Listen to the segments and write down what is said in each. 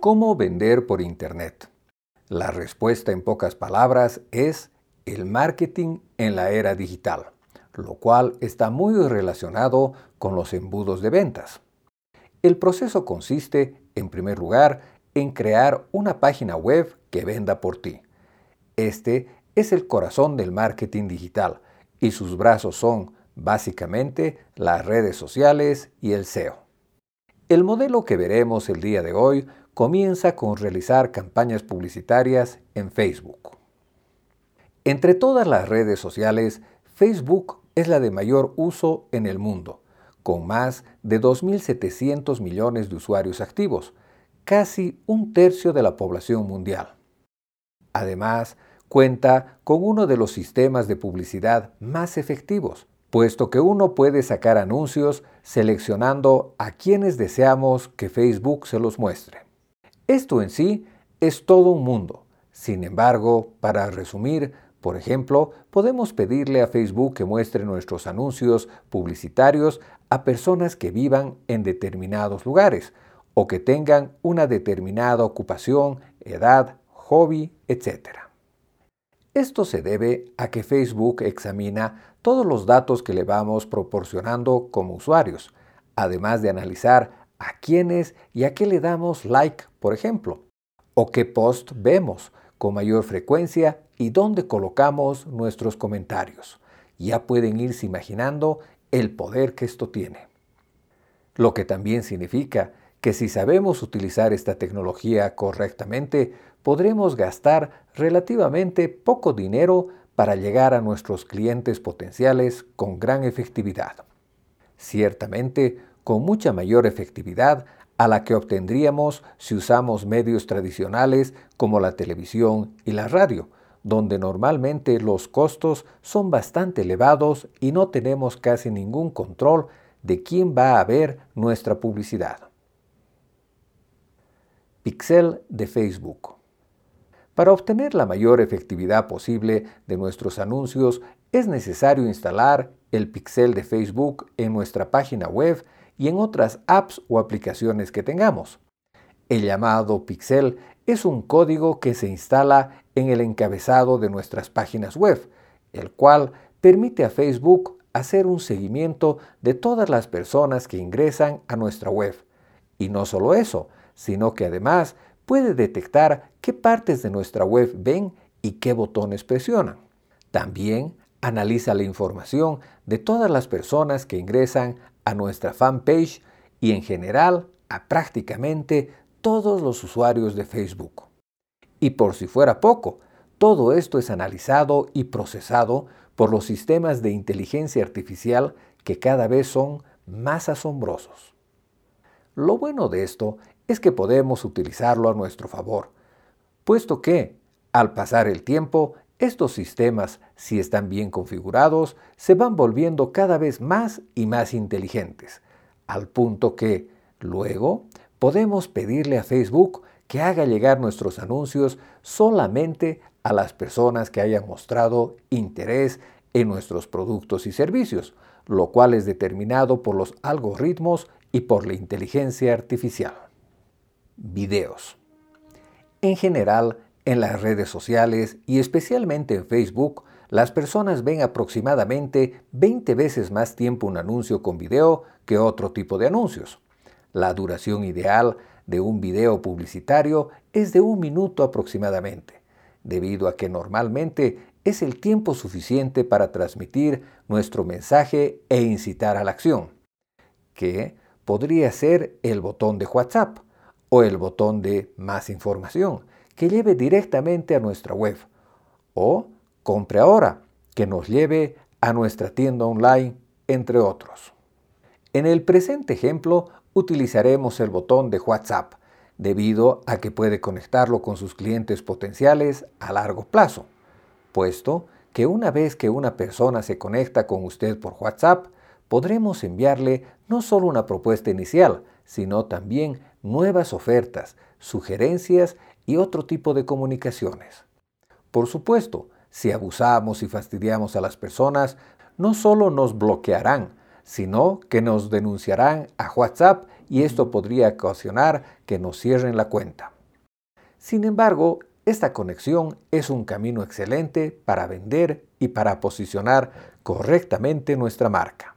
¿Cómo vender por Internet? La respuesta en pocas palabras es el marketing en la era digital, lo cual está muy relacionado con los embudos de ventas. El proceso consiste, en primer lugar, en crear una página web que venda por ti. Este es el corazón del marketing digital y sus brazos son, básicamente, las redes sociales y el SEO. El modelo que veremos el día de hoy comienza con realizar campañas publicitarias en Facebook. Entre todas las redes sociales, Facebook es la de mayor uso en el mundo, con más de 2.700 millones de usuarios activos, casi un tercio de la población mundial. Además, cuenta con uno de los sistemas de publicidad más efectivos, puesto que uno puede sacar anuncios seleccionando a quienes deseamos que Facebook se los muestre. Esto en sí es todo un mundo. Sin embargo, para resumir, por ejemplo, podemos pedirle a Facebook que muestre nuestros anuncios publicitarios a personas que vivan en determinados lugares o que tengan una determinada ocupación, edad, hobby, etc. Esto se debe a que Facebook examina todos los datos que le vamos proporcionando como usuarios, además de analizar a quiénes y a qué le damos like, por ejemplo, o qué post vemos con mayor frecuencia y dónde colocamos nuestros comentarios. Ya pueden irse imaginando el poder que esto tiene. Lo que también significa que si sabemos utilizar esta tecnología correctamente, podremos gastar relativamente poco dinero para llegar a nuestros clientes potenciales con gran efectividad. Ciertamente, con mucha mayor efectividad a la que obtendríamos si usamos medios tradicionales como la televisión y la radio, donde normalmente los costos son bastante elevados y no tenemos casi ningún control de quién va a ver nuestra publicidad. Pixel de Facebook. Para obtener la mayor efectividad posible de nuestros anuncios es necesario instalar el pixel de Facebook en nuestra página web y en otras apps o aplicaciones que tengamos. El llamado pixel es un código que se instala en el encabezado de nuestras páginas web, el cual permite a Facebook hacer un seguimiento de todas las personas que ingresan a nuestra web. Y no solo eso, sino que además puede detectar qué partes de nuestra web ven y qué botones presionan. También analiza la información de todas las personas que ingresan a nuestra fanpage y en general a prácticamente todos los usuarios de Facebook. Y por si fuera poco, todo esto es analizado y procesado por los sistemas de inteligencia artificial que cada vez son más asombrosos. Lo bueno de esto es que podemos utilizarlo a nuestro favor, puesto que, al pasar el tiempo, estos sistemas, si están bien configurados, se van volviendo cada vez más y más inteligentes, al punto que, luego, podemos pedirle a Facebook que haga llegar nuestros anuncios solamente a las personas que hayan mostrado interés en nuestros productos y servicios, lo cual es determinado por los algoritmos y por la inteligencia artificial videos. En general, en las redes sociales y especialmente en Facebook, las personas ven aproximadamente 20 veces más tiempo un anuncio con video que otro tipo de anuncios. La duración ideal de un video publicitario es de un minuto aproximadamente, debido a que normalmente es el tiempo suficiente para transmitir nuestro mensaje e incitar a la acción, que podría ser el botón de WhatsApp o el botón de Más información que lleve directamente a nuestra web o Compre ahora que nos lleve a nuestra tienda online, entre otros. En el presente ejemplo utilizaremos el botón de WhatsApp debido a que puede conectarlo con sus clientes potenciales a largo plazo, puesto que una vez que una persona se conecta con usted por WhatsApp, podremos enviarle no solo una propuesta inicial, sino también nuevas ofertas, sugerencias y otro tipo de comunicaciones. Por supuesto, si abusamos y fastidiamos a las personas, no solo nos bloquearán, sino que nos denunciarán a WhatsApp y esto podría ocasionar que nos cierren la cuenta. Sin embargo, esta conexión es un camino excelente para vender y para posicionar correctamente nuestra marca.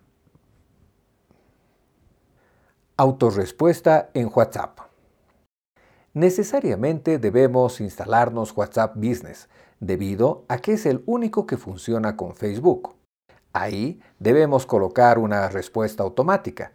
Autorrespuesta en WhatsApp. Necesariamente debemos instalarnos WhatsApp Business, debido a que es el único que funciona con Facebook. Ahí debemos colocar una respuesta automática,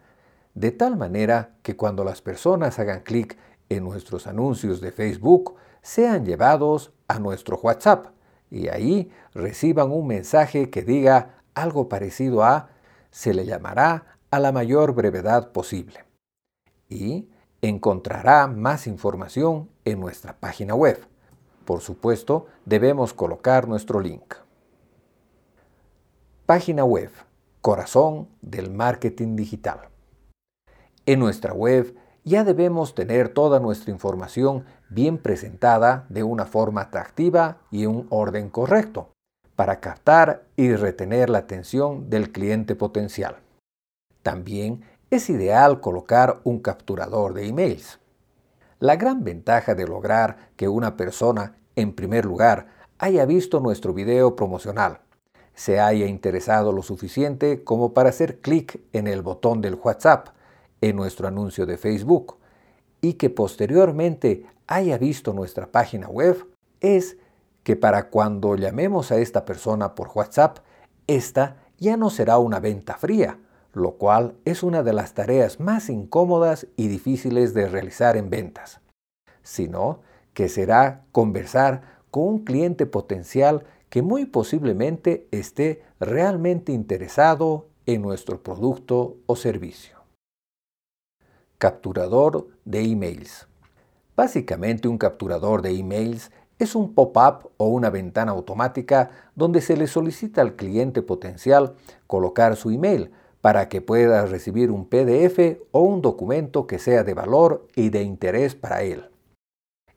de tal manera que cuando las personas hagan clic en nuestros anuncios de Facebook, sean llevados a nuestro WhatsApp y ahí reciban un mensaje que diga algo parecido a se le llamará a la mayor brevedad posible. Y encontrará más información en nuestra página web. Por supuesto, debemos colocar nuestro link. Página web, corazón del marketing digital. En nuestra web ya debemos tener toda nuestra información bien presentada de una forma atractiva y en un orden correcto para captar y retener la atención del cliente potencial. También es ideal colocar un capturador de emails. La gran ventaja de lograr que una persona, en primer lugar, haya visto nuestro video promocional, se haya interesado lo suficiente como para hacer clic en el botón del WhatsApp en nuestro anuncio de Facebook y que posteriormente haya visto nuestra página web, es que para cuando llamemos a esta persona por WhatsApp, esta ya no será una venta fría, lo cual es una de las tareas más incómodas y difíciles de realizar en ventas, sino que será conversar con un cliente potencial que muy posiblemente esté realmente interesado en nuestro producto o servicio. Capturador de emails. Básicamente un capturador de emails es un pop-up o una ventana automática donde se le solicita al cliente potencial colocar su email para que pueda recibir un PDF o un documento que sea de valor y de interés para él.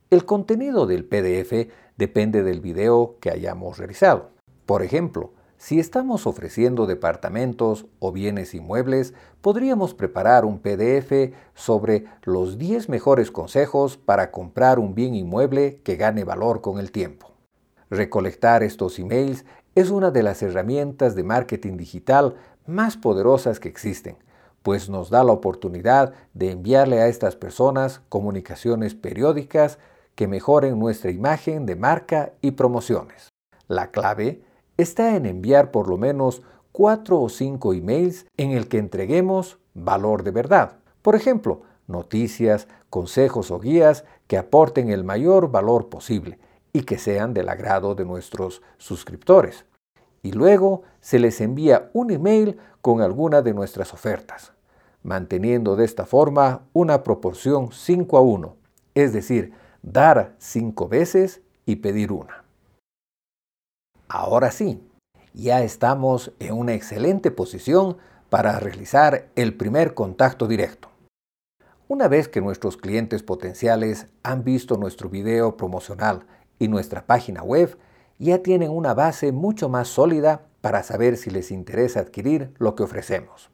El contenido del PDF depende del video que hayamos realizado. Por ejemplo, si estamos ofreciendo departamentos o bienes inmuebles, podríamos preparar un PDF sobre los 10 mejores consejos para comprar un bien inmueble que gane valor con el tiempo. Recolectar estos emails es una de las herramientas de marketing digital más poderosas que existen, pues nos da la oportunidad de enviarle a estas personas comunicaciones periódicas que mejoren nuestra imagen de marca y promociones. La clave está en enviar por lo menos cuatro o cinco emails en el que entreguemos valor de verdad. Por ejemplo, noticias, consejos o guías que aporten el mayor valor posible y que sean del agrado de nuestros suscriptores y luego se les envía un email con alguna de nuestras ofertas, manteniendo de esta forma una proporción 5 a 1, es decir, dar 5 veces y pedir una. Ahora sí, ya estamos en una excelente posición para realizar el primer contacto directo. Una vez que nuestros clientes potenciales han visto nuestro video promocional y nuestra página web, ya tienen una base mucho más sólida para saber si les interesa adquirir lo que ofrecemos.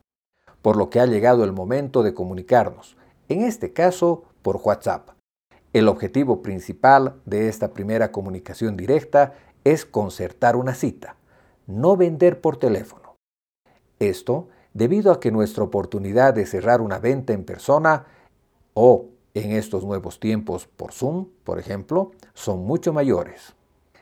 Por lo que ha llegado el momento de comunicarnos, en este caso por WhatsApp. El objetivo principal de esta primera comunicación directa es concertar una cita, no vender por teléfono. Esto debido a que nuestra oportunidad de cerrar una venta en persona o en estos nuevos tiempos por Zoom, por ejemplo, son mucho mayores.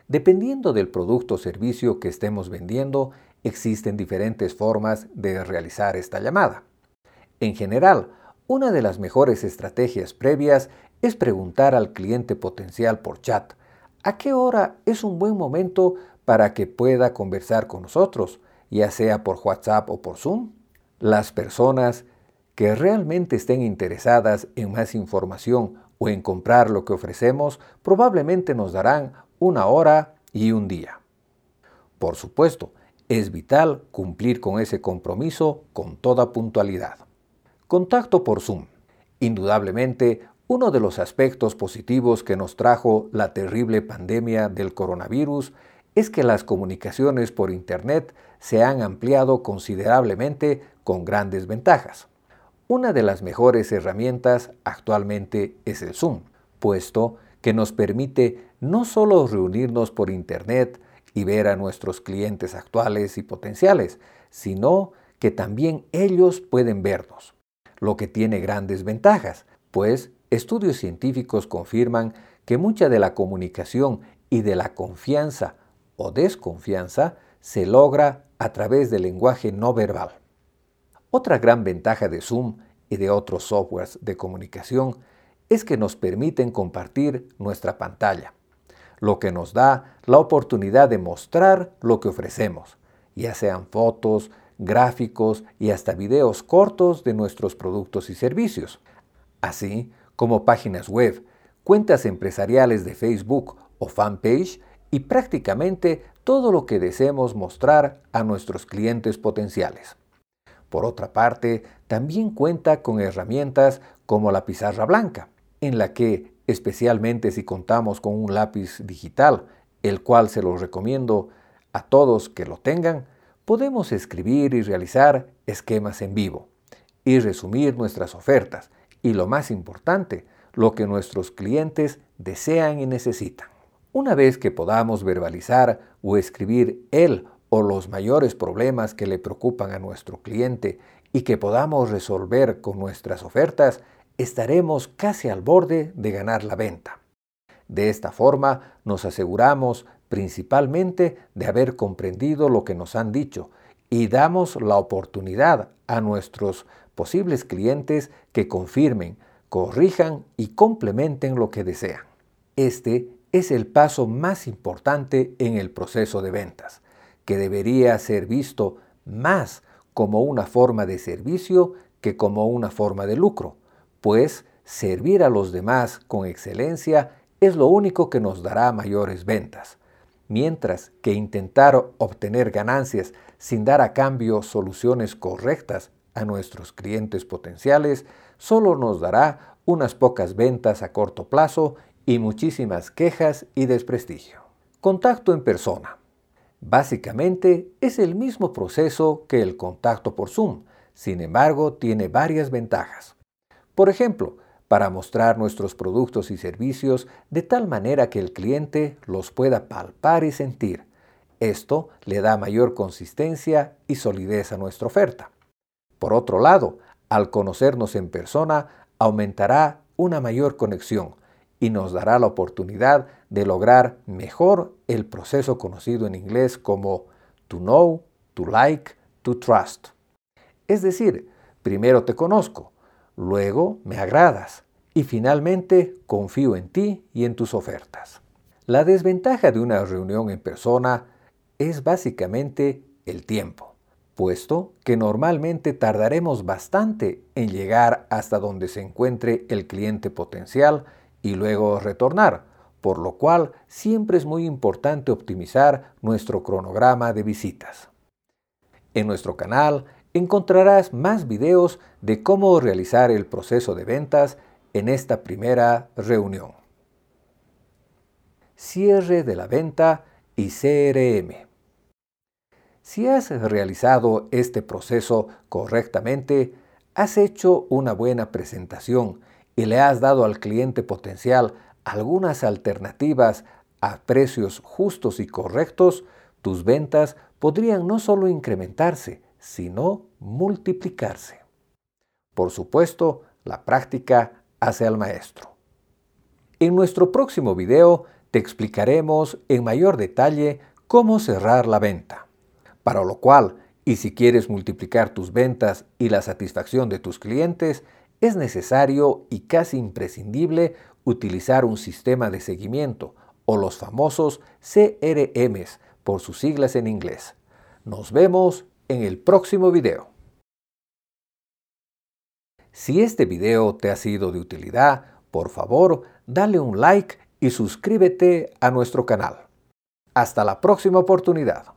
Dependiendo del producto o servicio que estemos vendiendo, existen diferentes formas de realizar esta llamada. En general, una de las mejores estrategias previas es preguntar al cliente potencial por chat a qué hora es un buen momento para que pueda conversar con nosotros, ya sea por WhatsApp o por Zoom. Las personas que realmente estén interesadas en más información o en comprar lo que ofrecemos probablemente nos darán una hora y un día. Por supuesto, es vital cumplir con ese compromiso con toda puntualidad. Contacto por Zoom. Indudablemente, uno de los aspectos positivos que nos trajo la terrible pandemia del coronavirus es que las comunicaciones por Internet se han ampliado considerablemente con grandes ventajas. Una de las mejores herramientas actualmente es el Zoom, puesto que nos permite no solo reunirnos por Internet y ver a nuestros clientes actuales y potenciales, sino que también ellos pueden vernos, lo que tiene grandes ventajas, pues estudios científicos confirman que mucha de la comunicación y de la confianza o desconfianza se logra a través del lenguaje no verbal. Otra gran ventaja de Zoom y de otros softwares de comunicación es que nos permiten compartir nuestra pantalla, lo que nos da la oportunidad de mostrar lo que ofrecemos, ya sean fotos, gráficos y hasta videos cortos de nuestros productos y servicios, así como páginas web, cuentas empresariales de Facebook o fanpage y prácticamente todo lo que deseemos mostrar a nuestros clientes potenciales. Por otra parte, también cuenta con herramientas como la pizarra blanca, en la que, especialmente si contamos con un lápiz digital, el cual se los recomiendo a todos que lo tengan, podemos escribir y realizar esquemas en vivo y resumir nuestras ofertas y lo más importante, lo que nuestros clientes desean y necesitan. Una vez que podamos verbalizar o escribir el o los mayores problemas que le preocupan a nuestro cliente y que podamos resolver con nuestras ofertas, estaremos casi al borde de ganar la venta. De esta forma nos aseguramos principalmente de haber comprendido lo que nos han dicho y damos la oportunidad a nuestros posibles clientes que confirmen, corrijan y complementen lo que desean. Este es el paso más importante en el proceso de ventas que debería ser visto más como una forma de servicio que como una forma de lucro, pues servir a los demás con excelencia es lo único que nos dará mayores ventas, mientras que intentar obtener ganancias sin dar a cambio soluciones correctas a nuestros clientes potenciales solo nos dará unas pocas ventas a corto plazo y muchísimas quejas y desprestigio. Contacto en persona. Básicamente es el mismo proceso que el contacto por Zoom, sin embargo tiene varias ventajas. Por ejemplo, para mostrar nuestros productos y servicios de tal manera que el cliente los pueda palpar y sentir. Esto le da mayor consistencia y solidez a nuestra oferta. Por otro lado, al conocernos en persona, aumentará una mayor conexión, y nos dará la oportunidad de lograr mejor el proceso conocido en inglés como to know, to like, to trust. Es decir, primero te conozco, luego me agradas y finalmente confío en ti y en tus ofertas. La desventaja de una reunión en persona es básicamente el tiempo, puesto que normalmente tardaremos bastante en llegar hasta donde se encuentre el cliente potencial y luego retornar, por lo cual siempre es muy importante optimizar nuestro cronograma de visitas. En nuestro canal encontrarás más videos de cómo realizar el proceso de ventas en esta primera reunión. Cierre de la venta y CRM. Si has realizado este proceso correctamente, has hecho una buena presentación y le has dado al cliente potencial algunas alternativas a precios justos y correctos, tus ventas podrían no solo incrementarse, sino multiplicarse. Por supuesto, la práctica hace al maestro. En nuestro próximo video te explicaremos en mayor detalle cómo cerrar la venta, para lo cual, y si quieres multiplicar tus ventas y la satisfacción de tus clientes, es necesario y casi imprescindible utilizar un sistema de seguimiento o los famosos CRMs por sus siglas en inglés. Nos vemos en el próximo video. Si este video te ha sido de utilidad, por favor, dale un like y suscríbete a nuestro canal. Hasta la próxima oportunidad.